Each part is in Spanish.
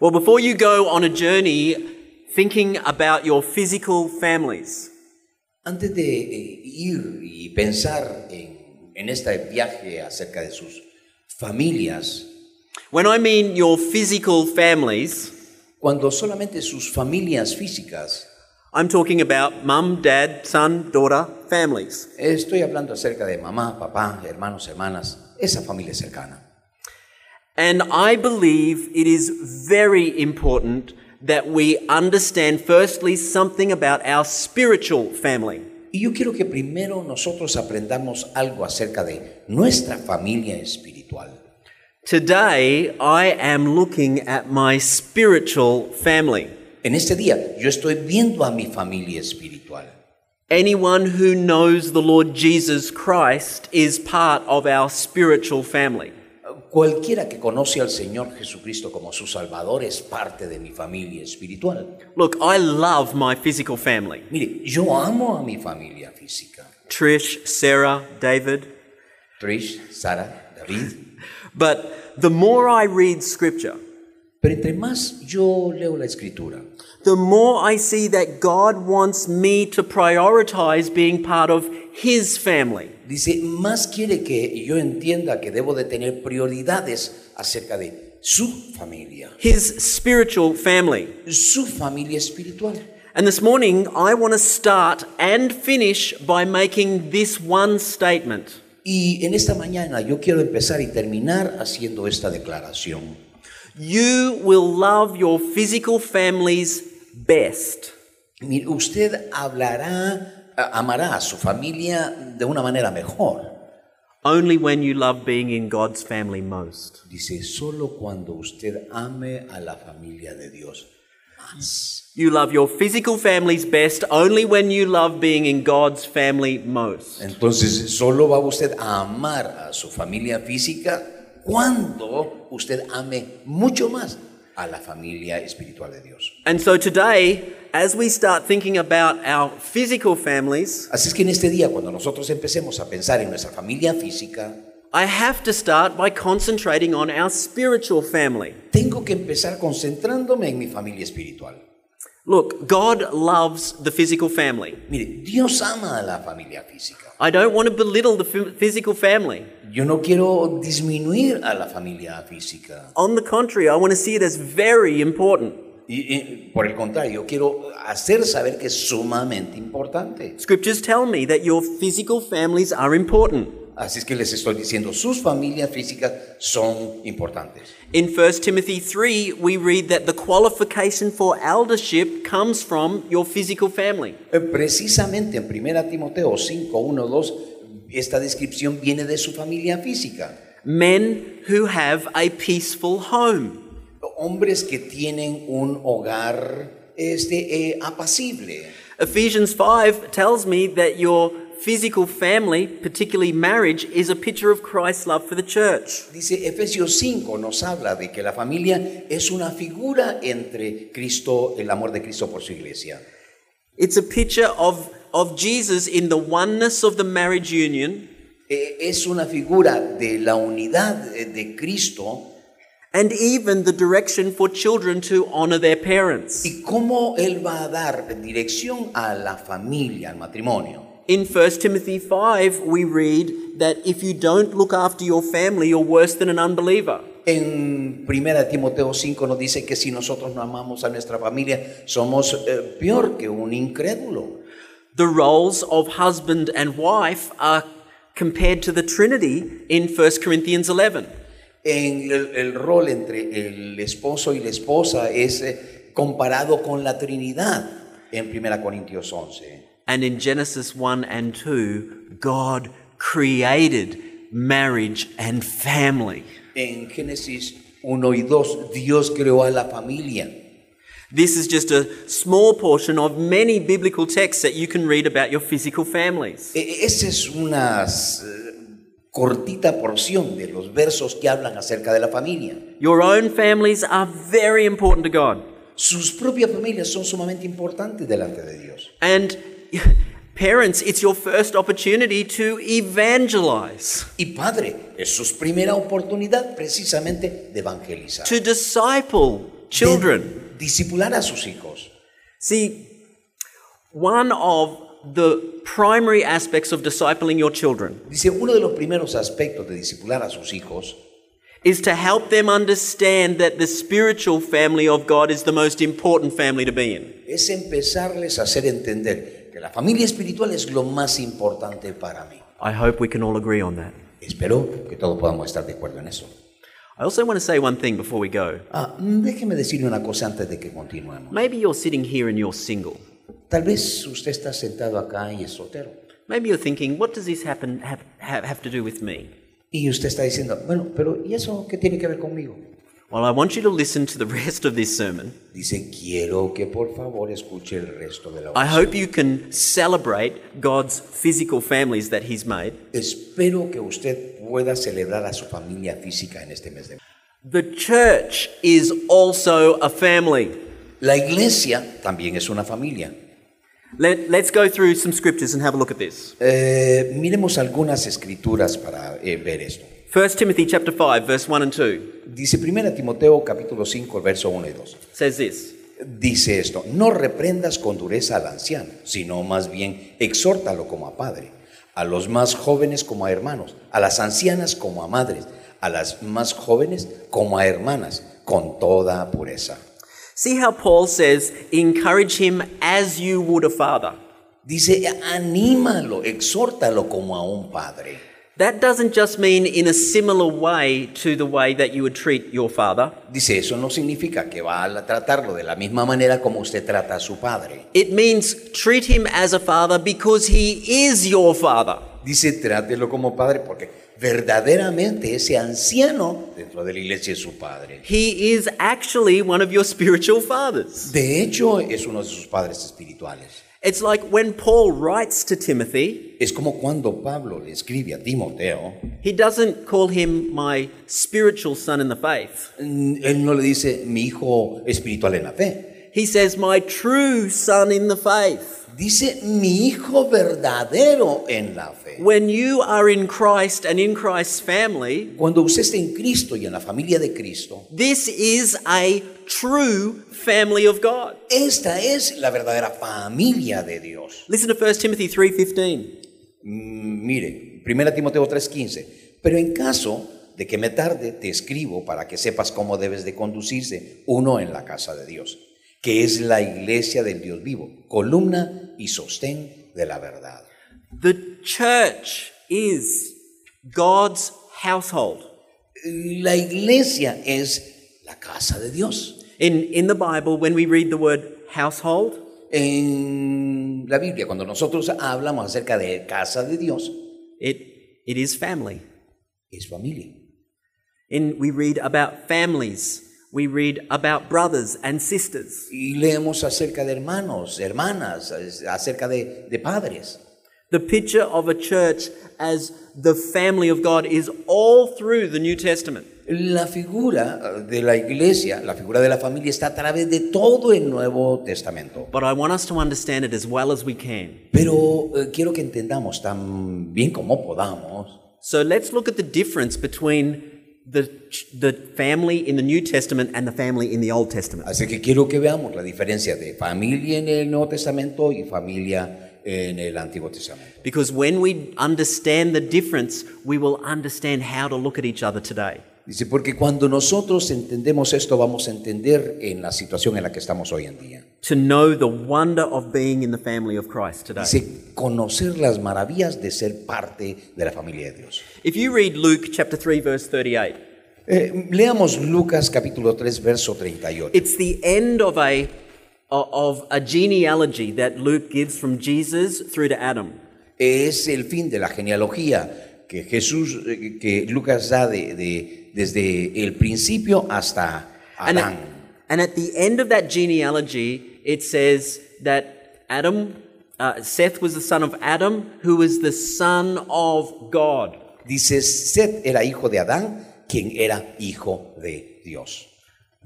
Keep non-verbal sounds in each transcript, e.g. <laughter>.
Well, before you go on a journey thinking about your physical families, Antes de eh, ir y pensar en, en este viaje acerca de sus familias, when I mean your physical families, cuando solamente sus familias físicas, I'm talking about mum, dad, son, daughter, families. estoy hablando acerca de mamá, papá, hermanos, hermanas, esa familia cercana. And I believe it is very important that we understand, firstly, something about our spiritual family. Y yo quiero que primero nosotros aprendamos algo acerca de nuestra familia espiritual. Today, I am looking at my spiritual family. En este día yo estoy viendo a mi familia espiritual. Anyone who knows the Lord Jesus Christ is part of our spiritual family. Cualquiera que conoce al Señor Jesucristo como su Salvador es parte de mi familia espiritual. Look, I love my physical family Mire, yo amo a mi familia física. Trish, Sarah, David. Trish, Sara, David. But the more I read scripture, Pero entre más yo leo la escritura, the more I see that God wants me to prioritize being part of His family. dice, más quiere que yo entienda que debo de tener prioridades acerca de su familia, His spiritual family. su familia espiritual. And this morning, I want to start and finish by making this one statement. Y en esta mañana yo quiero empezar y terminar haciendo esta declaración. You will love your physical families best Mire, usted hablará, eh, amará a su familia de una manera mejor. only when you love being in God's family most. Dice, solo cuando usted ame a la familia de Dios más. You love your physical families best only when you love being in God's family most. Entonces, solo va usted a amar a su familia física cuando usted ame mucho más a la familia espiritual de Dios. And so today, as we start thinking about our physical families, Así es que en este día, cuando nosotros empecemos a pensar en nuestra familia física, I have to start by concentrating on our spiritual family. tengo que empezar concentrándome en mi familia espiritual. Look, God loves the physical family. Mire, Dios ama a la familia física. I don't want to belittle the physical family. Yo no quiero disminuir a la familia física. On the contrary, I want to see it as very important. Y, y, por el contrario, yo quiero hacer saber que es sumamente importante. Scriptures tell me that your physical families are important. Así es que les estoy diciendo, sus familias físicas son importantes. In 1 Timothy 3, we read that the qualification for eldership comes from your physical family. Eh, Precisamente en 1 Timoteo 5, 1, 2, esta descripción viene de su familia física. Men who have a peaceful home. Hombres que tienen un hogar este, eh, apacible. Ephesians 5 tells me that your physical family, particularly marriage, is a picture of Christ's love for the church. Dice Efesios 5 nos habla de que la familia es una figura entre Cristo, el amor de Cristo por su iglesia. It's a picture of, of Jesus in the oneness of the marriage union Es una figura de la unidad de Cristo and even the direction for children to honor their parents. y cómo Él va a dar dirección a la familia, al matrimonio. In 1 Timothy 5, we read that if you don't look after your family, you're worse than an unbeliever. En 1 Timoteo 5 nos dice que si nosotros no amamos a nuestra familia, somos eh, peor que un incrédulo. The roles of husband and wife are compared to the Trinity in 1 Corinthians 11. En el, el rol entre el esposo y la esposa es eh, comparado con la Trinidad en 1 Corintios 11. And in Genesis 1 and 2, God created marriage and family. En Génesis 1 y 2, Dios creó a la familia. This is just a small portion of many biblical texts that you can read about your physical families. Esa es una eh, cortita porción de los versos que hablan acerca de la familia. Your own families are very important to God. Sus propias familias son sumamente importantes delante de Dios. And parents, it's your first opportunity to evangelize, Y padre, es su primera oportunidad precisamente de evangelizar, to disciple children. Discipular a sus hijos. See, one of the primary aspects of discipling your children Dice, uno de los primeros aspectos de discipular a sus hijos is to help them understand that the spiritual family of God is the most important family to be in. es empezarles a hacer entender que la familia espiritual es lo más importante para mí. I hope we can all agree on that. Espero que todos podamos estar de acuerdo en eso. I also want to say one thing before we go. Ah, mm, déjeme decirle una cosa antes de que continuemos. Maybe you're sitting here and you're single. Tal vez usted está sentado acá y es soltero. Maybe you're thinking, what does this happen have, have, have to do with me? Y usted está diciendo, bueno, pero ¿y eso qué tiene que ver conmigo? Well, I want you to listen to the rest of this sermon. Dice, quiero que por favor escuche el resto de la I hope you can celebrate God's physical families that He's made. Espero que usted pueda celebrar a su familia física en este mes de The church is also a family. La iglesia también es una familia. Let, let's go through some scriptures and have a look at this. Eh, miremos algunas escrituras para eh, ver esto. 1 Timothy chapter 5, verse 1 and 2 Dice 1 Timoteo capítulo 5, verso 1 y 2. says this. Dice esto, no reprendas con dureza al anciano, sino más bien exhórtalo como a padre, a los más jóvenes como a hermanos, a las ancianas como a madres, a las más jóvenes como a hermanas, con toda pureza. See how Paul says, encourage him as you would a father. Dice, anímalo, exhórtalo como a un padre. That doesn't just mean in a similar way to the way that you would treat your father. Dice, eso no significa que va a tratarlo de la misma manera como usted trata a su padre. It means treat him as a father because he is your father. Dice, trátelo como padre porque verdaderamente ese anciano dentro de la iglesia es su padre. He is actually one of your spiritual fathers. De hecho, es uno de sus padres espirituales. It's like when Paul writes to Timothy, Es como cuando Pablo le escribe a Timoteo, he doesn't call him my spiritual son in the faith. mm, él no le dice mi hijo espiritual en la fe. He says, my true son in the faith. Dice mi hijo verdadero en la fe. When you are in Christ and in Christ's family, Cuando usted está en Cristo y en la familia de Cristo, this is a true family of God. esta es la verdadera familia de Dios. Listen to 1 Timothy 3:15. Mm, Mire, 1 Timoteo 3:15. Pero en caso de que me tarde, te escribo para que sepas cómo debes de conducirse uno en la casa de Dios, que es la iglesia del Dios vivo, columna y sostén de la verdad. The church is God's household. La iglesia es la casa de Dios. In, in the Bible, when we read the word household, En la Biblia, cuando nosotros hablamos acerca de casa de Dios, it, it is family. es familia. In, we read about families. We read about brothers and sisters. Y leemos acerca de hermanos, hermanas, acerca de, de padres. The picture of a church as the family of God is all through the New Testament. La figura de la iglesia, la figura de la familia está a través de todo el Nuevo Testamento. But I want us to understand it as well as we can. Pero eh, quiero que entendamos tan bien como podamos. So let's look at the difference between the, the family in the New Testament and the family in the Old Testament. Así que quiero que veamos la diferencia de familia en el Nuevo Testamento y familia en el Antiguo Testamento. Because when we understand the difference, we will understand how to look at each other today. Dice, porque cuando nosotros entendemos esto, vamos a entender en la situación en la que estamos hoy en día. To know the wonder of being in the family of Christ today. Dice, conocer las maravillas de ser parte de la familia de Dios. If you read Luke chapter 3 verse 38, Eh, leamos Lucas capítulo 3, verso 38. it's the end of a of a genealogy that Luke gives from Jesus through to Adam. Es el fin de la genealogía que Jesús, eh, que Lucas da de, de- desde el principio hasta And Adán. at, and at the end of that genealogy, it says that Adam, uh, Seth was the son of Adam, who was the son of God. Dice, Seth era hijo de Adán, quien era hijo de Dios.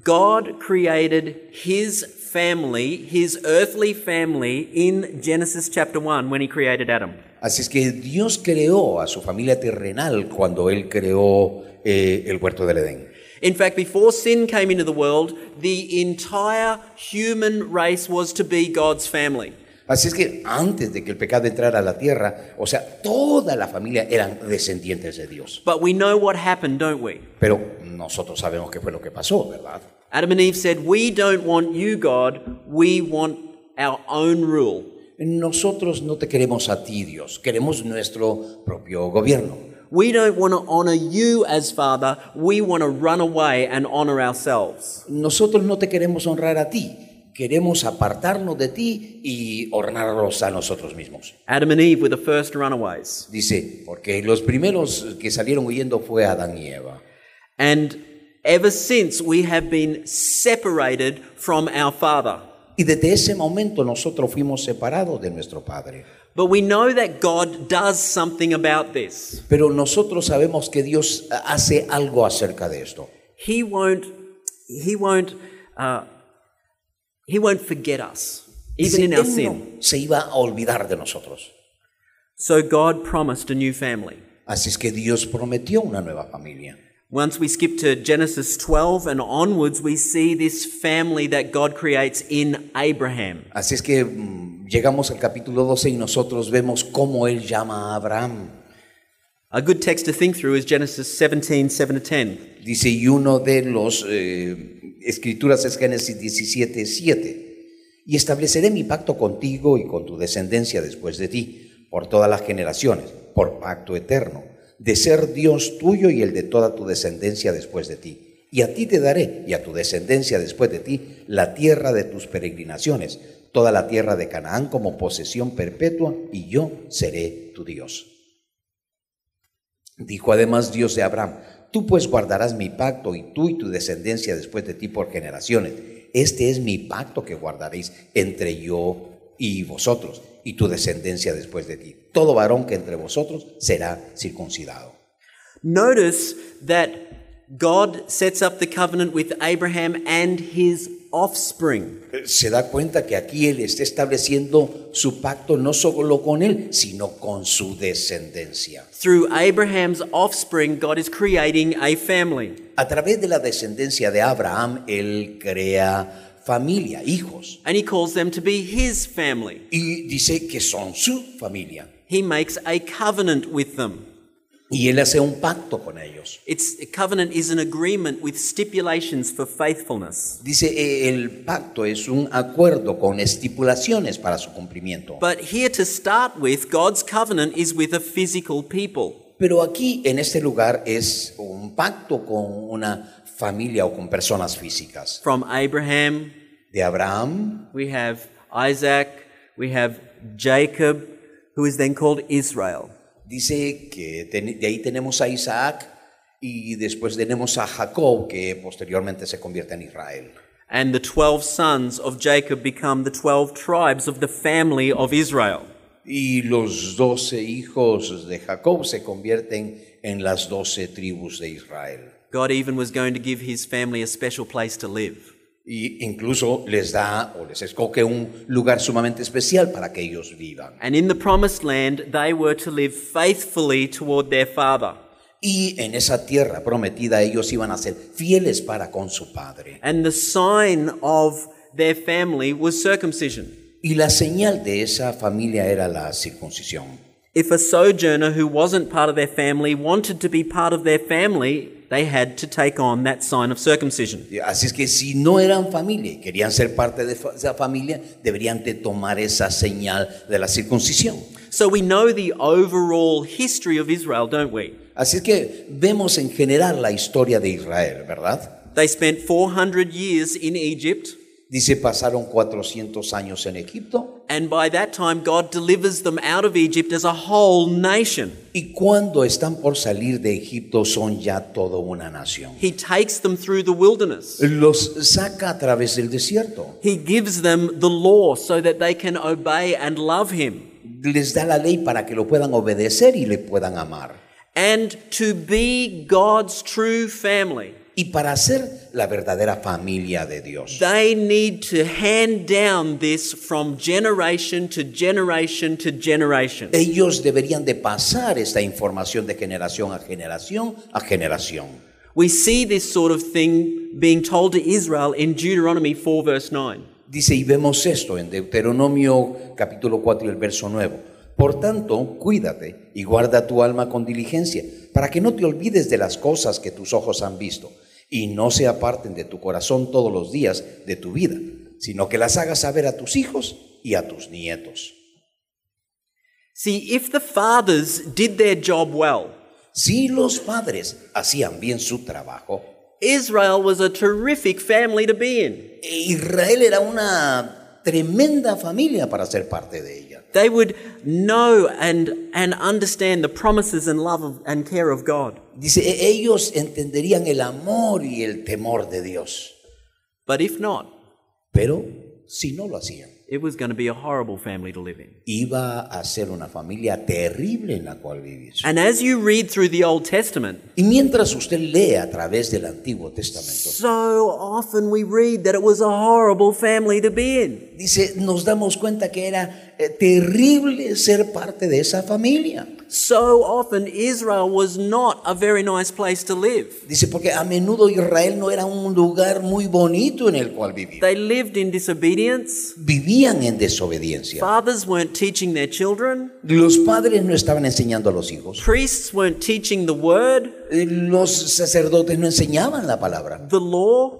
God created his family, his earthly family, in Genesis chapter 1 when he created Adam. Así es que Dios creó a su familia terrenal cuando Él creó eh, el huerto del Edén. In fact, before sin came into the world, the entire human race was to be God's family. Así es que antes de que el pecado entrara a la tierra, o sea, toda la familia eran descendientes de Dios. But we know what happened, don't we? Pero nosotros sabemos qué fue lo que pasó, ¿verdad? Adam and Eve said, We don't want you, God, we want our own rule. Nosotros no te queremos a ti, Dios, queremos nuestro propio gobierno. We don't want to honor you as Father, we want to run away and honor ourselves. Nosotros no te queremos honrar a ti, queremos apartarnos de ti y honrarlos a nosotros mismos. Adam and Eve were the first runaways. Dice, porque los primeros que salieron huyendo fue Adán y Eva. And ever since, we have been separated from our Father. Y desde ese momento nosotros fuimos separados de nuestro Padre. But we know that God does something about this. Pero nosotros sabemos que Dios hace algo acerca de esto. He won't, he won't, uh, he won't forget us, even in our Él sin. no se iba a olvidar de nosotros. So God promised a new family. Así es que Dios prometió una nueva familia. Once we skip to Genesis 12 and onwards, we see this family that God creates in Abraham. Así es que mm, llegamos al capítulo 12 y nosotros vemos cómo Él llama a Abraham. A good text to think through is Genesis 17 7 to 10. Dice, y uno de los eh, escrituras es Génesis 17, 7. Y estableceré mi pacto contigo y con tu descendencia después de ti, por todas las generaciones, por pacto eterno, de ser Dios tuyo y el de toda tu descendencia después de ti. Y a ti te daré, y a tu descendencia después de ti, la tierra de tus peregrinaciones, toda la tierra de Canaán como posesión perpetua, y yo seré tu Dios. Dijo además Dios de Abraham, tú pues guardarás mi pacto y tú y tu descendencia después de ti por generaciones. Este es mi pacto que guardaréis entre yo y vosotros y tu descendencia después de ti. Todo varón que entre vosotros será circuncidado. Notice that God sets up the covenant with Abraham and his offspring. Se da cuenta que aquí él está estableciendo su pacto no solo con él, sino con su descendencia. Through Abraham's offspring, God is creating a family. A través de la descendencia de Abraham, él crea familia, hijos, And he calls them to be his family. y dice que son su familia. He makes a covenant with them. Y él hace un pacto con ellos. It's a covenant is an agreement with stipulations for faithfulness. Dice, eh, el pacto es un acuerdo con estipulaciones para su cumplimiento. But here to start with, God's covenant is with a physical people. Pero aquí, en este lugar, es un pacto con una familia o con personas físicas. From Abraham, De Abraham, we have Isaac, we have Jacob, who is then called Israel. dice que de ahí tenemos a Isaac y después tenemos a Jacob, que posteriormente se convierte en Israel. And the 12 sons of Jacob become the 12 tribes of the family of Israel. Y los doce hijos de Jacob se convierten en las doce tribus de Israel. God even was going to give his family a special place to live. Y incluso les da o les escoge un lugar sumamente especial para que ellos vivan. And in the promised land, they were to live faithfully toward their father. Y en esa tierra prometida ellos iban a ser fieles para con su padre. And the sign of their family was circumcision. Y la señal de esa familia era la circuncisión. If a sojourner who wasn't part of their family wanted to be part of their family, they had to take on that sign of circumcision. Así es que si no eran familia y querían ser parte de esa familia, deberían de tomar esa señal de la circuncisión. So we know the overall history of Israel, don't we? Así es que vemos en general la historia de Israel, ¿verdad? They spent 400 years in Egypt, Dice, pasaron 400 años en Egipto and by that time, God delivers them out of Egypt as a whole nation. y cuando están por salir de Egipto son ya toda una nación. He takes them through the wilderness. Los saca a través del desierto, He gives them the law so that they can obey and love Him. les da la ley para que lo puedan obedecer y le puedan amar. And to be God's true family, Y para ser la verdadera familia de Dios, they need to hand down this from generation to generation to generation. ellos deberían de pasar esta información de generación a generación a generación. We see this sort of thing being told to Israel in Deuteronomy 4, verse 9. Dice, y vemos esto en Deuteronomio capítulo 4 y el verso 9. Por tanto, cuídate y guarda tu alma con diligencia, para que no te olvides de las cosas que tus ojos han visto, y no se aparten de tu corazón todos los días de tu vida, sino que las hagas saber a tus hijos y a tus nietos. See, if the fathers did their job well, Si los padres hacían bien su trabajo, Israel was a terrific family to be in. Israel era una tremenda familia para ser parte de ella. They would know and, and understand the promises and love of, and care of God. Dice, "E- ellos entenderían el amor y el temor de Dios. But if not, Pero si no lo hacían, it was going to be a horrible family to live in. iba a ser una familia terrible en la cual vivir. And as you read through the Old Testament, Y mientras usted lee a través del Antiguo Testamento, so often we read that it was a horrible family to be in. dice, nos damos cuenta que era terrible ser parte de esa familia. So often Israel was not a very nice place to live. Dice, porque a menudo Israel no era un lugar muy bonito en el cual vivir. They lived in disobedience. Vivían en desobediencia. Fathers weren't teaching their children. Los padres no estaban enseñando a los hijos. Priests weren't teaching the word, Eh, Los sacerdotes no enseñaban la palabra. the law.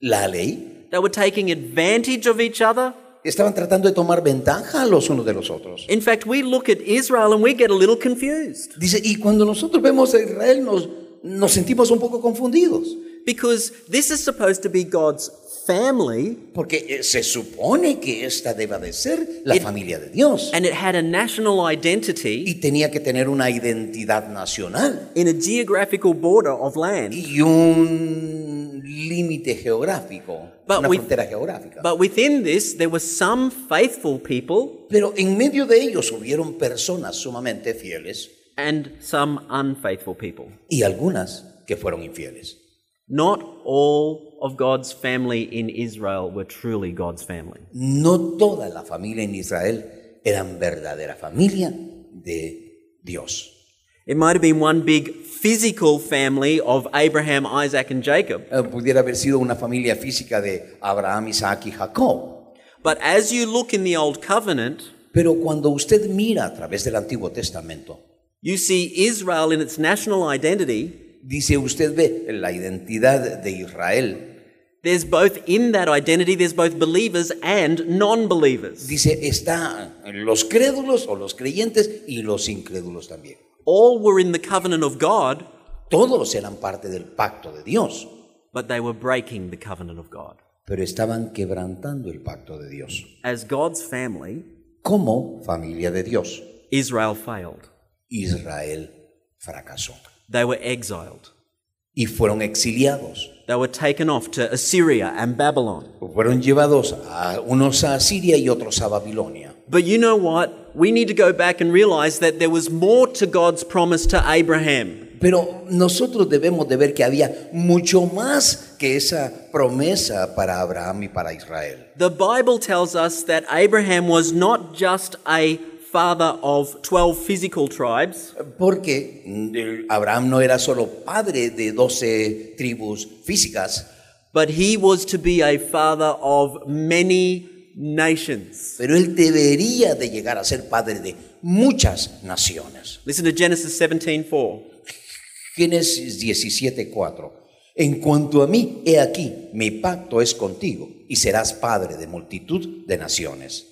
La ley. They were taking advantage of each other. Estaban tratando de tomar ventaja los unos de los otros. In fact, we look at Israel and we get a little confused Dice, y cuando nosotros vemos a Israel nos, nos sentimos un poco confundidos. because this is supposed to be God's family Porque eh, se supone que esta deba de ser la It- familia de Dios. and it had a national identity Y tenía que tener una identidad nacional in a geographical border of land. y un límite geográfico, But una with- frontera geográfica. But within this, there were some faithful people Pero en medio de ellos hubieron personas sumamente fieles and some unfaithful people. y algunas que fueron infieles. Not all of God's family in Israel were truly God's family. No toda la familia en Israel eran verdadera familia de Dios. It might have been one big physical family of Abraham, Isaac, and Jacob. Eh, pudiera haber sido una familia física de Abraham, Isaac y Jacob. But as you look in the Old Covenant, Pero cuando usted mira a través del Antiguo Testamento, you see Israel in its national identity. dice usted ve la identidad de Israel. There's both in that identity, there's both believers and non believers. Dice, está los crédulos o los creyentes y los incrédulos también. All were in the covenant of God, Todos eran parte del pacto de Dios, but they were breaking the covenant of God. pero estaban quebrantando el pacto de Dios. As God's family, Como familia de Dios, Israel failed. Israel fracasó They were exiled. Y fueron exiliados. They were taken off to Assyria and Babylon. Fueron llevados a unos a Siria y otros a Babilonia. But you know what? We need to go back and realize that there was more to God's promise to Abraham. Pero nosotros debemos de ver que había mucho más que esa promesa para Abraham y para Israel. The Bible tells us that Abraham was not just a father of 12 physical tribes, Porque Abraham no era solo padre de 12 tribus físicas, but he was to be a father of many nations. pero él debería de llegar a ser padre de muchas naciones. Listen to Genesis 17:4. Génesis 17:4. En cuanto a mí, he aquí, mi pacto es contigo y serás padre de multitud de naciones.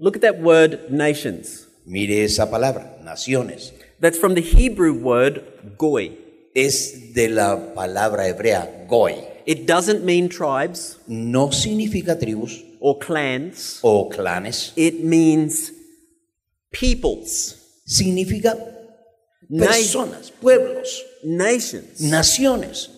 Look at that word nations. Mire esa palabra, naciones. That's from the Hebrew word goy. Es de la palabra hebrea goy. It doesn't mean tribes No significa tribus or clans. o clanes, It means peoples, significa Na- personas, pueblos, nations. naciones.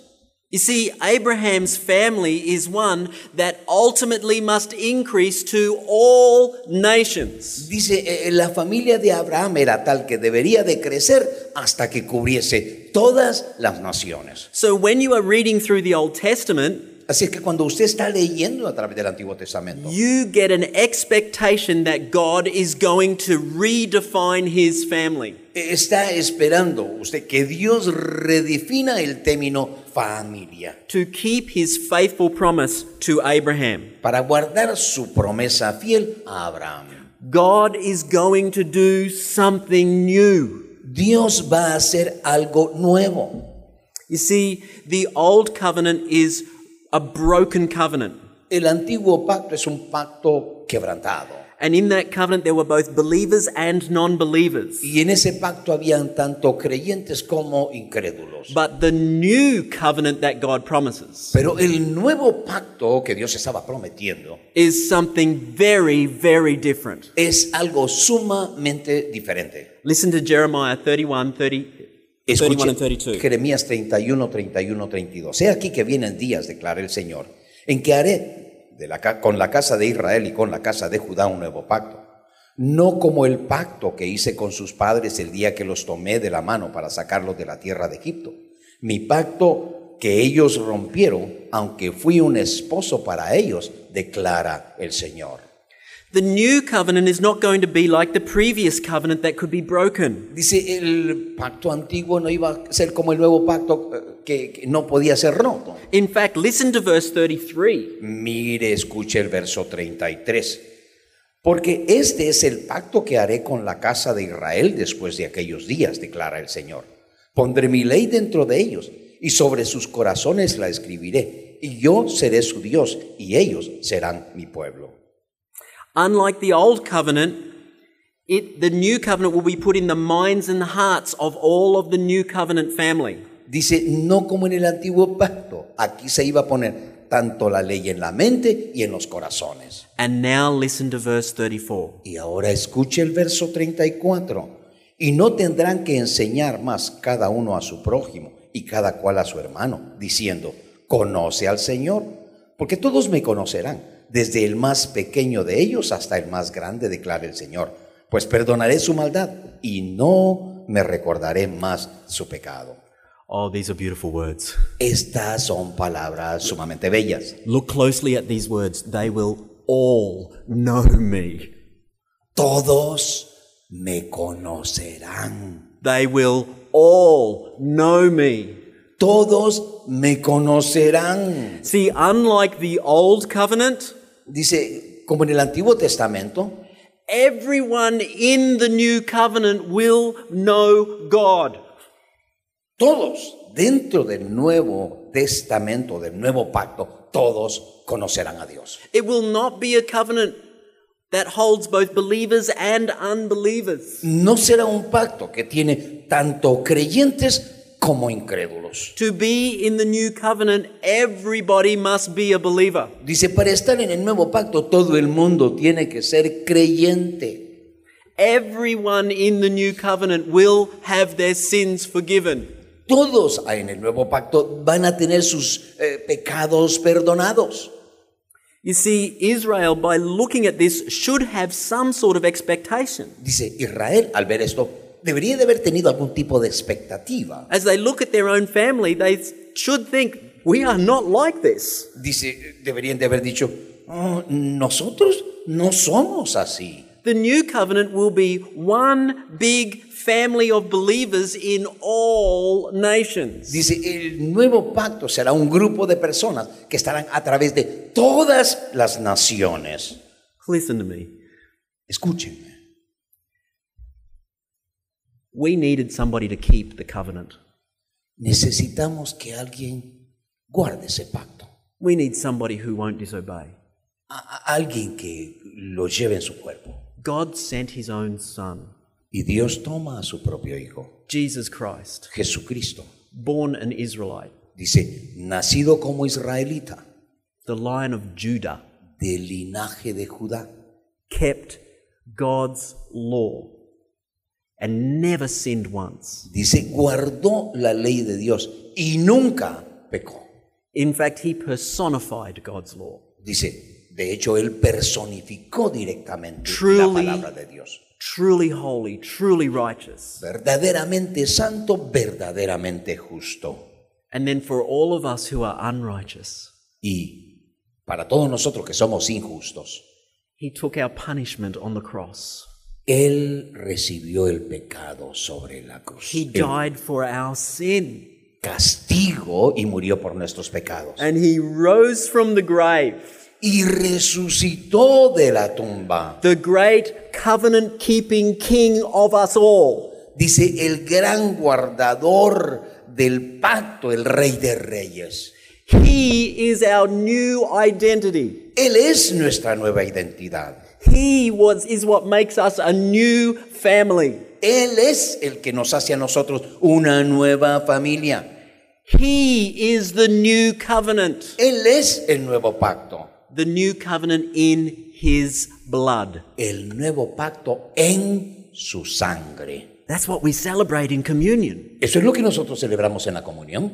You see, Abraham's family is one that ultimately must increase to all nations. Dice, eh, la familia de Abraham era tal que debería de crecer hasta que cubriese todas las naciones. So when you are reading through the Old Testament, Así es que cuando usted está leyendo a través del Antiguo Testamento, you get an expectation that God is going to redefine his family. está esperando usted que Dios redefina el término familia to keep his faithful promise to Abraham. para guardar su promesa fiel a Abraham. God is going to do something new. Dios va a hacer algo nuevo. You see, the old covenant is a broken covenant. El antiguo pacto es un pacto quebrantado. And in that covenant, there were both believers and non believers. Y en ese pacto habían tanto creyentes como incrédulos. But the new covenant that God promises Pero el nuevo pacto que Dios estaba prometiendo is something very, very different. es algo sumamente diferente. Listen to Jeremiah 31, 30, 31 and 32. Jeremías 31, 31, 32. He aquí que vienen días, declara el Señor, en que haré de la ca- con la casa de Israel y con la casa de Judá un nuevo pacto. No como el pacto que hice con sus padres el día que los tomé de la mano para sacarlos de la tierra de Egipto. Mi pacto que ellos rompieron, aunque fui un esposo para ellos, declara el Señor. The new covenant is not going to be like the previous covenant that could be broken. Dice, el pacto antiguo no iba a ser como el nuevo pacto eh, que, que no podía ser roto. In fact, listen to verse 33. Mire, escuche el verso 33. Porque este es el pacto que haré con la casa de Israel después de aquellos días, declara el Señor. Pondré mi ley dentro de ellos y sobre sus corazones la escribiré. Y yo seré su Dios y ellos serán mi pueblo. Unlike the old covenant, it, the new covenant will be put in the minds and hearts of all of the new covenant family. Dice, no como en el antiguo pacto. Aquí se iba a poner tanto la ley en la mente y en los corazones. And now listen to verse 34. Y ahora escuche el verso 34. Y no tendrán que enseñar más cada uno a su prójimo y cada cual a su hermano, diciendo, conoce al Señor, porque todos me conocerán, desde el más pequeño de ellos hasta el más grande, declara el Señor, pues perdonaré su maldad y no me recordaré más su pecado. Oh, these are beautiful words. Estas son palabras sumamente bellas. Look closely at these words. They will all know me. Todos me conocerán. They will all know me. Todos me conocerán. See, unlike the old covenant, Dice, como en el Antiguo Testamento, everyone in the new covenant will know God. todos dentro del Nuevo Testamento, del Nuevo Pacto, todos conocerán a Dios. It will not be a covenant that holds both believers and unbelievers. No será un pacto que tiene tanto creyentes como incrédulos. To be in the new covenant, everybody must be a believer. Dice, para estar en el nuevo pacto, todo el mundo tiene que ser creyente. Everyone in the new covenant will have their sins forgiven. Todos en el nuevo pacto van a tener sus eh, pecados perdonados. You see, Israel, by looking at this, should have some sort of expectation. Dice, Israel, al ver esto, debería de haber tenido algún tipo de expectativa. As they look at their own family, they should think, we are not like this. Dice, deberían de haber dicho, "Oh, nosotros no somos así. The new covenant will be one big family of believers in all nations. Dice, el nuevo pacto será un grupo de personas que estarán a través de todas las naciones. Listen to me. Escúchenme, We needed somebody to keep the covenant. necesitamos que alguien guarde ese pacto. We need somebody who won't disobey. A- a- alguien que lo lleve en su cuerpo. God sent his own son, Y Dios toma a su propio Hijo, Jesus Christ, Jesucristo. born an Israelite, Dice, nacido como israelita, the lion of Judah, del linaje de Judá. kept God's law and never sinned once. Dice, guardó la ley de Dios y nunca pecó. In fact, he personified God's law. Dice, de hecho, él personificó directamente Truly. la palabra de Dios. Truly holy, truly righteous. Verdaderamente santo, verdaderamente justo. And then for all of us who are unrighteous, Y para todos nosotros que somos injustos, He took our punishment on the cross. Él recibió el pecado sobre la cruz. He died for our sin. castigo y murió por nuestros pecados. And he rose from the grave. Y resucitó de la tumba. The great covenant keeping king of us all. Dice el gran guardador del pacto, el rey de reyes. He is our new identity. Él es nuestra nueva identidad. He was, is what makes us a new family. Él es el que nos hace a nosotros una nueva familia. He is the new covenant. Él es el nuevo pacto. The new covenant in his blood. El nuevo pacto en su sangre. That's what we celebrate in communion. Eso es lo que nosotros celebramos en la comunión.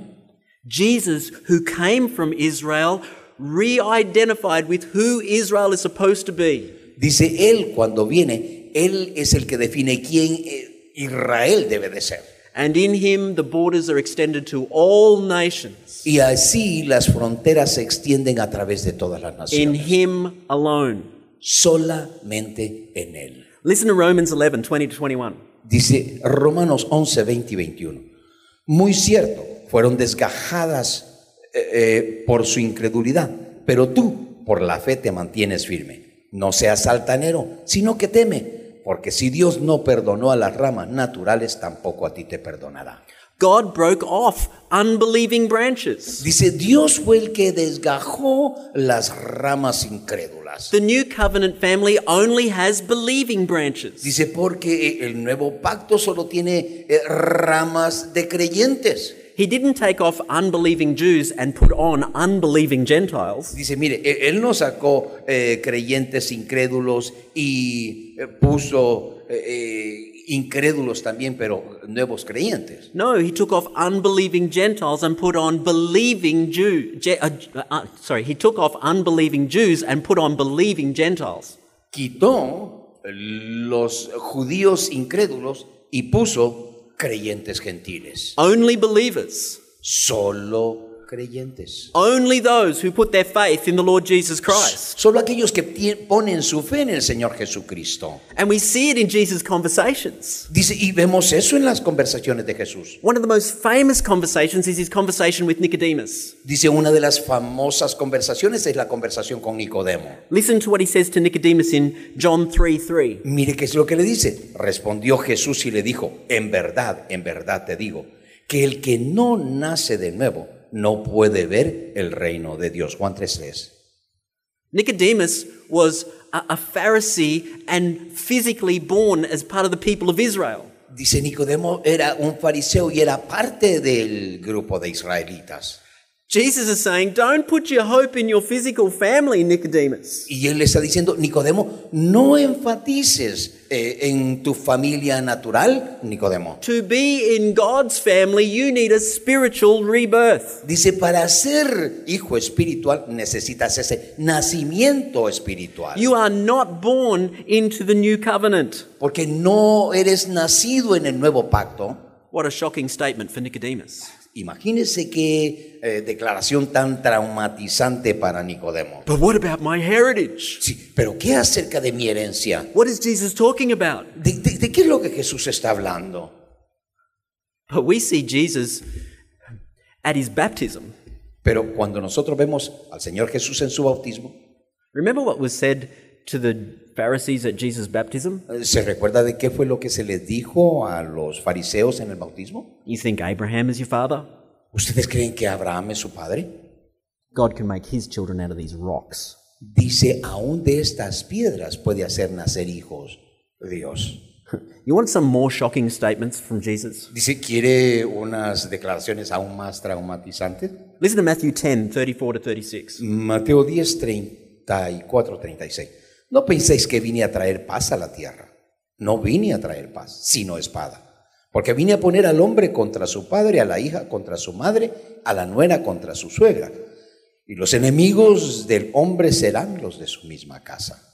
Jesus, who came from Israel, re identified with who Israel is supposed to be. Dice él cuando viene, él es el que define quién eh, Israel debe de ser. And in him, the borders are extended to all nations. Y así las fronteras se extienden a través de todas las In naciones. him alone. Solamente en él. Listen to Romans 11 20 to 21. Dice Romanos 11, 20 y 21. Muy cierto, fueron desgajadas eh, eh, por su incredulidad, pero tú por la fe te mantienes firme. No seas altanero, sino que teme, porque si Dios no perdonó a las ramas naturales, tampoco a ti te perdonará. God broke off unbelieving branches. Dice, Dios fue el que desgajó las ramas incrédulas. The new covenant family only has believing branches. Dice, porque el nuevo pacto solo tiene eh, ramas de creyentes. He didn't take off unbelieving Jews and put on unbelieving Gentiles. Dice, mire, él no sacó eh, creyentes incrédulos y eh, puso eh, eh, incrédulos también, pero nuevos creyentes. No, he took off unbelieving Gentiles and put on believing Jew. Je- uh, uh, sorry, he took off unbelieving Jews and put on believing Gentiles. Quitó los judíos incrédulos y puso creyentes gentiles. Only believers. Solo creyentes. Only those who put their faith in the Lord Jesus Christ. Solo aquellos que ponen su fe en el Señor Jesucristo. And we see it in Jesus' conversations. Dice, y vemos eso en las conversaciones de Jesús. One of the most famous conversations is his conversation with Nicodemus. Dice, una de las famosas conversaciones es la conversación con Nicodemo. Listen to what he says to Nicodemus in John 3 3. Mire qué es lo que le dice. Respondió Jesús y le dijo, en verdad, en verdad te digo, que el que no nace de nuevo no puede ver el reino de Dios. Juan 3.3. Nicodemus was a, a Pharisee and physically born as part of the people of Israel. Dice Nicodemo era un fariseo y era parte del grupo de israelitas. Jesus is saying, Don't put your hope in your physical family, Nicodemus. Y él le está diciendo, Nicodemo, no enfatices eh, en tu familia natural, Nicodemo. To be in God's family, you need a spiritual rebirth. Dice, para ser hijo espiritual necesitas ese nacimiento espiritual. You are not born into the new covenant. Porque no eres nacido en el nuevo pacto. What a shocking statement for Nicodemus. Imagínese qué eh, declaración tan traumatizante para Nicodemo. But what about my heritage? Sí, pero ¿qué acerca de mi herencia? What is Jesus talking about? ¿De, de- de qué es lo que Jesús está hablando? But we see Jesus at his baptism. Pero cuando nosotros vemos al Señor Jesús en su bautismo, Remember what was said to the Pharisees at Jesus' baptism? ¿se recuerda de qué fue lo que se les dijo a los fariseos en el bautismo? You think Abraham is your father? ¿Ustedes creen que Abraham es su padre? God can make his children out of these rocks. Dice, aún de estas piedras puede hacer nacer hijos Dios. <laughs> You want some more shocking statements from Jesus? Dice, ¿quiere unas declaraciones aún más traumatizantes? Listen to Matthew 10, 34 to 36. Mateo 10, 34, 36. No penséis que vine a traer paz a la tierra. No vine a traer paz, sino espada. Porque vine a poner al hombre contra su padre, a la hija contra su madre, a la nuera contra su suegra. Y los enemigos del hombre serán los de su misma casa.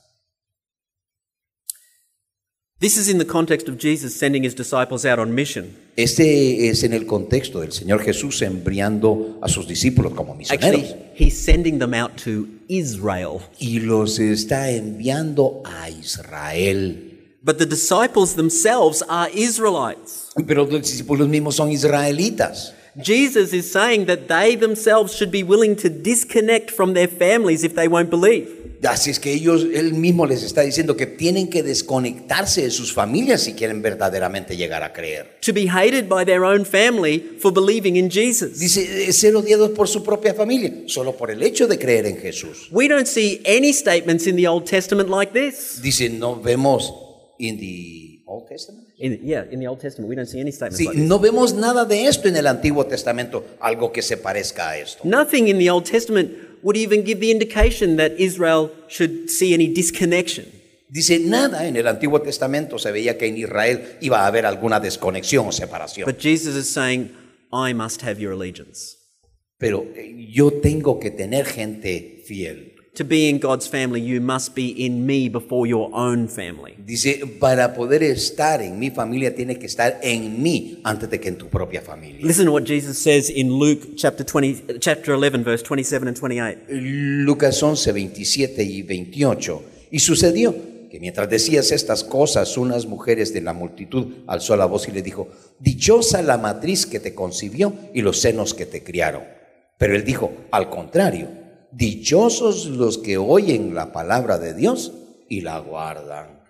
This is in the context of Jesus sending his disciples out on mission. Este es en el contexto del Señor Jesús enviando a sus discípulos como misioneros Actually, he's sending them out to Israel. y los está enviando a Israel. But the disciples themselves are Israelites. Pero los discípulos mismos son israelitas. Jesus is saying that they themselves should be willing to disconnect from their families if they won't believe. Así es que ellos, él mismo les está diciendo que tienen que desconectarse de sus familias si quieren verdaderamente llegar a creer. To be hated by their own family for believing in Jesus. Dice, eh, ser odiados por su propia familia, solo por el hecho de creer en Jesús. We don't see any statements in the Old Testament like this. Dice, no vemos in the Old Testament. In, yeah, in the Old Testament, we don't see any statements Sí, like this. no vemos nada de esto en el Antiguo Testamento, algo que se parezca a esto. Nothing in the Old Testament would even give the indication that Israel should see any disconnection. Dice, nada en el Antiguo Testamento se veía que en Israel iba a haber alguna desconexión o separación. But Jesus is saying, I must have your allegiance. Pero eh, yo tengo que tener gente fiel. To be in God's family, you must be in me before your own family. Dice, para poder estar en mi familia, tienes que estar en mí antes de que en tu propia familia. Listen to what Jesus says in Luke chapter 20, chapter 11, verse 27 and 28. Lucas 11, 27 y 28. Y sucedió que mientras decías estas cosas, unas mujeres de la multitud alzó la voz y le dijo, dichosa la matriz que te concibió y los senos que te criaron. Pero él dijo, al contrario, dichosos los que oyen la palabra de Dios y la guardan.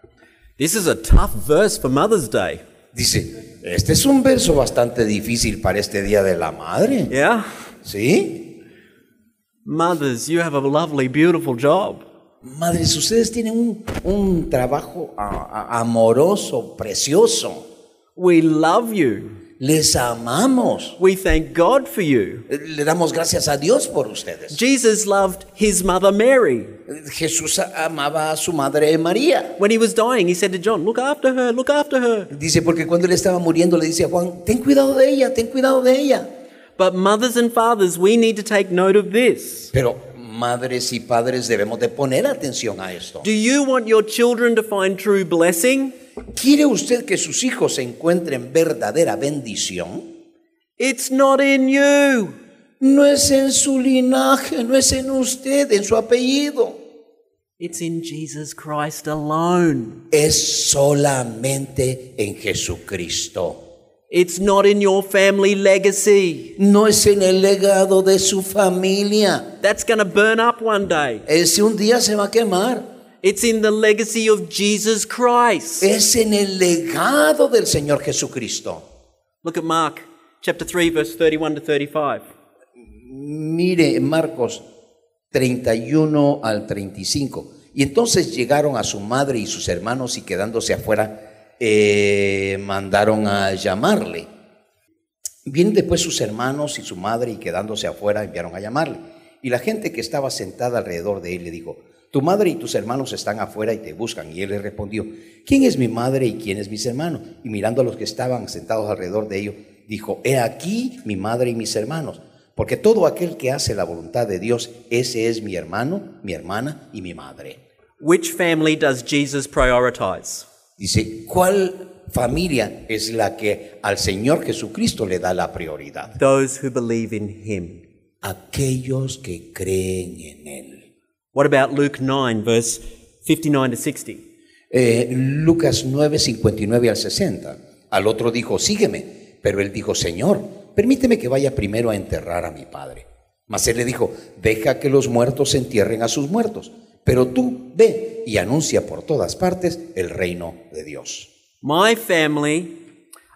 This is a tough verse for Mother's Day. Dice, este es un verso bastante difícil para este Día de la Madre. Yeah? ¿Sí? Mothers, you have a lovely, beautiful job. Madres, ustedes tienen un, un trabajo a- a- amoroso, precioso. We love you. Les amamos. We thank God for you. Le damos gracias a Dios por ustedes. Jesus loved his mother Mary. Jesús amaba a su madre María. When he was dying, he said to John, Look after her, look after her. Dice, porque cuando él estaba muriendo le dice a Juan, ten cuidado de ella, ten cuidado de ella. But mothers and fathers, we need to take note of this. Pero madres y padres debemos de poner atención a esto. Do you want your children to find true blessing? ¿Quiere usted que sus hijos encuentren verdadera bendición? It's not in you. No es en su linaje, no es en usted, en su apellido. It's in Jesus Christ alone. Es solamente en Jesucristo. It's not in your family legacy. No es en el legado de su familia. That's going to burn up one day. Ese un día se va a quemar. It's in the legacy of Jesus Christ. Es en el legado del Señor Jesucristo. Look at Mark chapter 3, verse 31 to 35. Mire Marcos 31 al 35. Y entonces llegaron a su madre y sus hermanos y quedándose afuera, eh, mandaron a llamarle. Vienen después sus hermanos y su madre y quedándose afuera enviaron a llamarle. Y la gente que estaba sentada alrededor de él le dijo, tu madre y tus hermanos están afuera y te buscan. Y él le respondió, ¿quién es mi madre y quién es mis hermanos? Y mirando a los que estaban sentados alrededor de ellos, dijo, he aquí mi madre y mis hermanos. Porque todo aquel que hace la voluntad de Dios, ese es mi hermano, mi hermana y mi madre. Which family does Jesus prioritize? Dice, ¿cuál familia es la que al Señor Jesucristo le da la prioridad? Those who believe in him. Aquellos que creen en Él. What about Luke 9, verse 59 to 60? Eh, Lucas 9, 59 al 60. Al otro dijo, sígueme. Pero él dijo, Señor, permíteme que vaya primero a enterrar a mi padre. Mas él le dijo, deja que los muertos entierren a sus muertos. Pero tú ve y anuncia por todas partes el reino de Dios. My family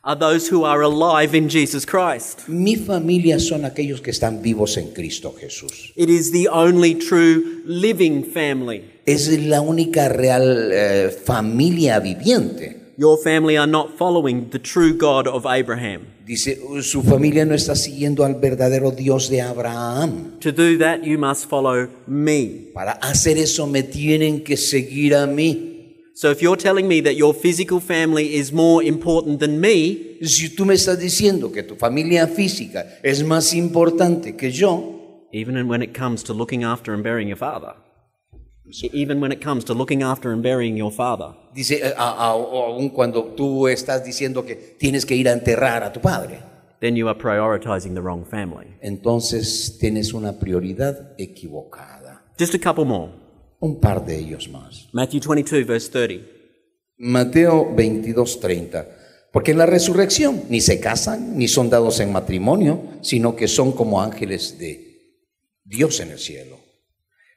are those who are alive in Jesus Christ. Mi familia son aquellos que están vivos en Cristo Jesús. It is the only true living family. Es la única real eh, familia viviente. Your family are not following the true God of Abraham. Dice, su familia no está siguiendo al verdadero Dios de Abraham. To do that, you must follow me. Para hacer eso me tienen que seguir a mí. So if you're telling me that your physical family is more important than me, Si tú me estás diciendo que tu familia física es más importante que yo, even when it comes to looking after and burying your father, even when it comes to looking after and burying your father. Dice, eh, a- a- aun cuando tú estás diciendo que tienes que ir a enterrar a tu padre, Then you are prioritizing the wrong family. entonces tienes una prioridad equivocada. Just a couple more. Un par de ellos más. Matthew 22, verse 30. Mateo 22:30. Porque en la resurrección ni se casan ni son dados en matrimonio, sino que son como ángeles de Dios en el cielo.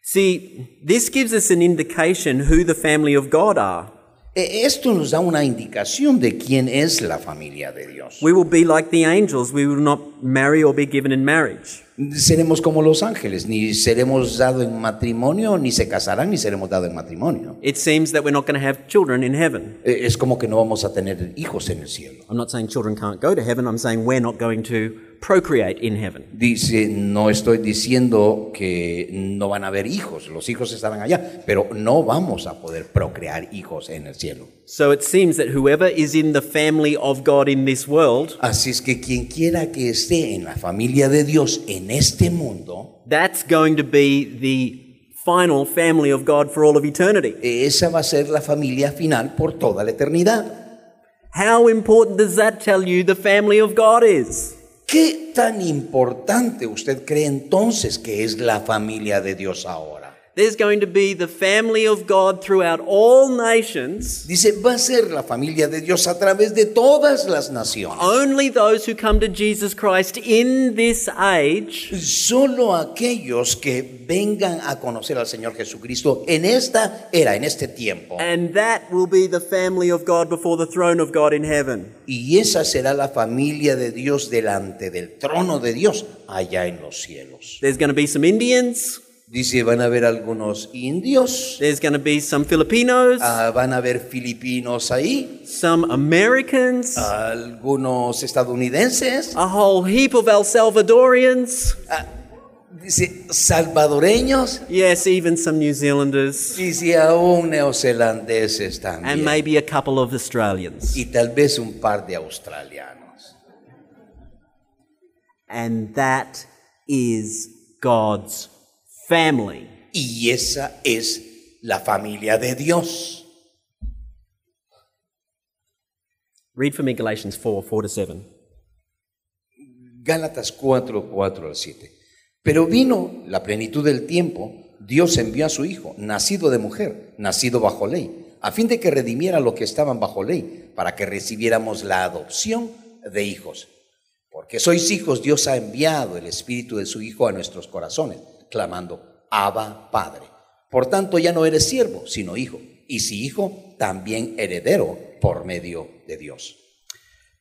See, this gives us an indication who the family of God are. E- Esto nos da una indicación de quién es la familia de Dios. We will be like the angels. We will not marry or be given in marriage. Seremos como los ángeles, ni seremos dados en matrimonio, ni se casarán, ni seremos dados en matrimonio. It seems that we're not going to have children in heaven. E- Es como que no vamos a tener hijos en el cielo. I'm not saying children can't go to heaven. I'm saying we're not going to procreate in heaven. Dice, no estoy diciendo que no van a haber hijos, los hijos estarán allá, pero no vamos a poder procrear hijos en el cielo. So it seems that whoever is in the family of God in this world, Así es que quien quiera que esté en la familia de Dios en este mundo, that's going to be the final family of God for all of eternity. esa va a ser la familia final por toda la eternidad. How important does that tell you the family of God is? ¿Qué tan importante usted cree entonces que es la familia de Dios ahora? There's going to be the family of God throughout all nations. Dice, va a ser la familia de Dios a través de todas las naciones. Only those who come to Jesus Christ in this age Solo aquellos que vengan a conocer al Señor Jesucristo en esta era, en este tiempo. And that will be the family of God before the throne of God in heaven. Y esa será la familia de Dios delante del trono de Dios allá en los cielos. There's going to be some Indians, Dice, van a haber algunos indios, there's going to be some Filipinos, ah, van a haber filipinos ahí, some Americans, algunos estadounidenses, a whole heap of El Salvadorians, dice, salvadoreños, yes, even some New Zealanders, dice, aún neozelandeses and también. maybe a couple of Australians. Y tal vez un par de australianos. And that is God's family. Y esa es la familia de Dios. Read for me Galatians 4 4 to 7. Gálatas 4, 4 al 7. Pero vino la plenitud del tiempo, Dios envió a su Hijo, nacido de mujer, nacido bajo ley, a fin de que redimiera a los que estaban bajo ley, para que recibiéramos la adopción de hijos. Porque sois hijos, Dios ha enviado el Espíritu de su Hijo a nuestros corazones, clamando, Abba, Padre. Por tanto, ya no eres siervo, sino hijo, y si hijo, también heredero por medio de Dios.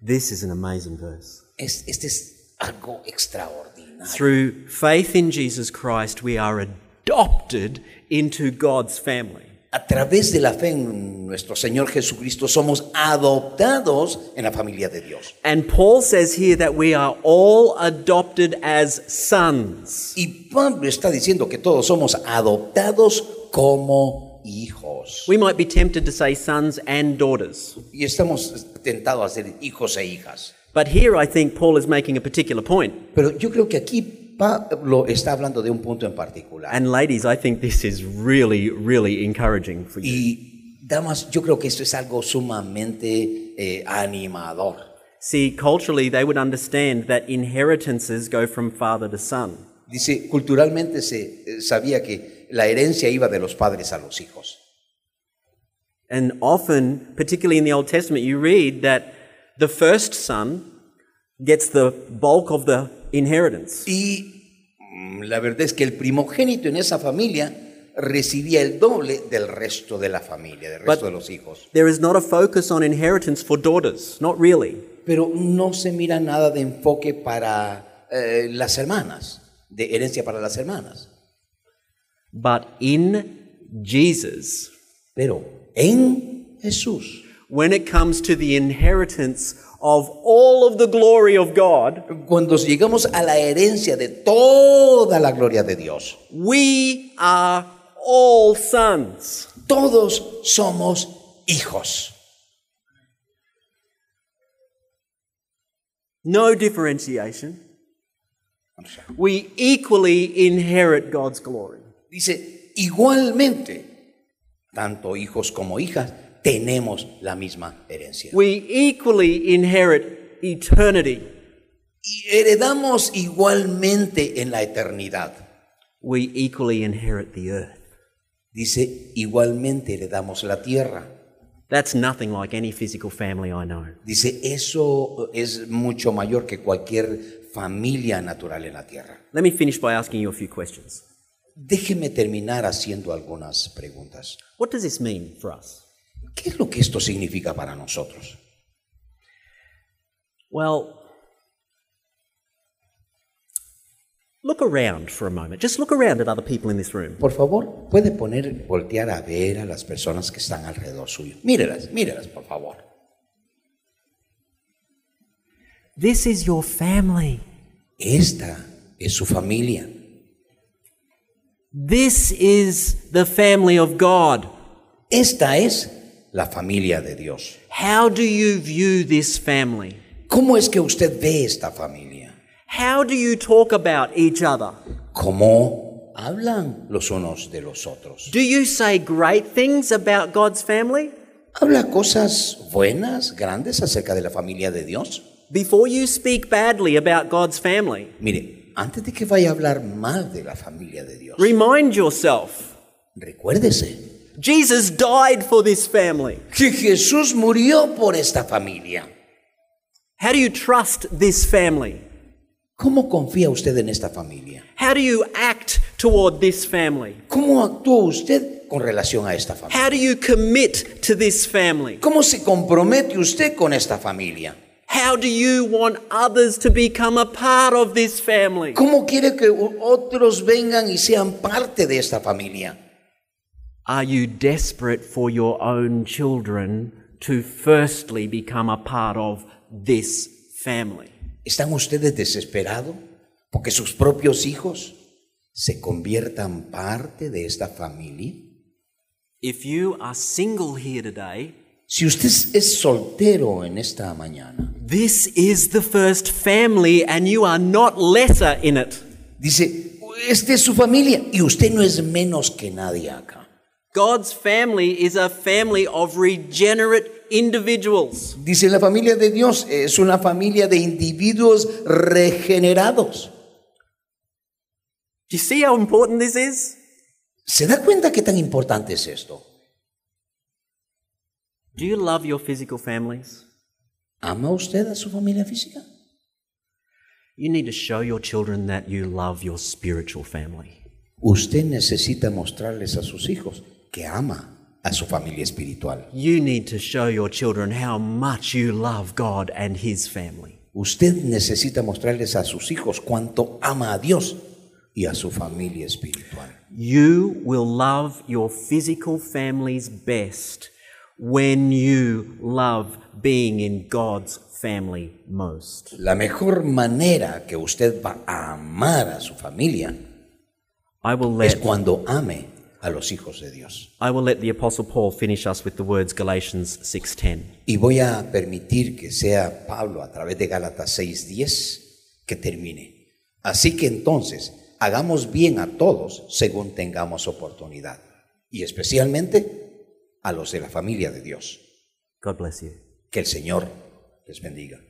This is an amazing verse. Es- este es algo extraordinario. Through faith in Jesus Christ, we are adopted into God's family. A través de la fe en nuestro Señor Jesucristo somos adoptados en la familia de Dios. And Paul says here that we are all adopted as sons. Y Pablo está diciendo que todos somos adoptados como hijos. We might be tempted to say sons and daughters. Y estamos tentados a ser hijos e hijas. But here I think Paul is making a particular point. Pero yo creo que aquí Pablo está hablando de un punto en particular. And ladies, I think this is really, really encouraging for you. Y damas, yo creo que esto es algo sumamente eh, animador. See, culturally, they would understand that inheritances go from father to son. Dice, culturalmente se eh, sabía que la herencia iba de los padres a los hijos. And often, particularly in the Old Testament, you read that the first son gets the bulk of the inheritance. Y mm, la verdad es que el primogénito en esa familia recibía el doble del resto de la familia, del resto de los hijos. There is not a focus on inheritance for daughters, not really. Pero no se mira nada de enfoque para eh, las hermanas, de herencia para las hermanas. But in Jesus, Pero en Jesús, when it comes to the inheritance of all of the glory of God, cuando llegamos a la herencia de toda la gloria de Dios, we are all sons. todos somos hijos. No differentiation. We equally inherit God's glory. Dice, igualmente, tanto hijos como hijas, tenemos la misma herencia. We equally inherit eternity. Y heredamos igualmente en la eternidad. We equally inherit the earth. Dice, igualmente heredamos la tierra. That's nothing like any physical family I know. Dice, eso es mucho mayor que cualquier familia natural en la tierra. Let me finish by asking you a few questions. Déjeme terminar haciendo algunas preguntas. What does this mean for us? ¿Qué es lo que esto significa para nosotros? Well, look around for a moment. Just look around at other people in this room. Por favor, puede poner, voltear a ver a las personas que están alrededor suyo. Mírelas, mírelas, por favor. This is your family. Esta es su familia. This is the family of God. Esta es la familia de Dios. How do you view this family? ¿Cómo es que usted ve esta familia? How do you talk about each other? ¿Cómo hablan los unos de los otros? Do you say great things about God's family? ¿Habla cosas buenas, grandes acerca de la familia de Dios? Before you speak badly about God's family, Mire, antes de que vaya a hablar mal de la familia de Dios, remind yourself recuérdese Jesus died for this family. que Jesús murió por esta familia. How do you trust this family? ¿Cómo confía usted en esta familia? How do you act toward this family? ¿Cómo actúa usted con relación a esta familia? How do you commit to this family? ¿Cómo se compromete usted con esta familia? How do you want others to become a part of this family? ¿Cómo quiere que otros vengan y sean parte de esta familia? Are you desperate for your own children to firstly become a part of this family? ¿Están ustedes desesperados porque sus propios hijos se conviertan parte de esta familia? If you are single here today, Si usted es- soltero en esta mañana, this is the first family and you are not lesser in it. dice, esta es su familia y usted no es menos que nadie acá. God's family is a family of regenerate individuals. Dice, la familia de Dios es una familia de individuos regenerados. Do you see how important this is? ¿Se da cuenta qué tan importante es esto? Do you love your physical families? ¿Ama usted a su familia física? You need to show your children that you love your spiritual family. Usted necesita mostrarles a sus hijos que ama a su familia espiritual. You need to show your children how much you love God and His family. Usted necesita mostrarles a sus hijos cuánto ama a Dios y a su familia espiritual. You will love your physical families best when you love being in God's family most. La mejor manera que usted va a amar a su familia I will es let cuando ame a los hijos de Dios. I will let the apostle Paul finish us with the words Galatians 6:10. Y voy a permitir que sea Pablo a través de Gálatas 6:10 que termine. Así que entonces, hagamos bien a todos según tengamos oportunidad, y especialmente a los de la familia de Dios. God bless you. Que el Señor les bendiga.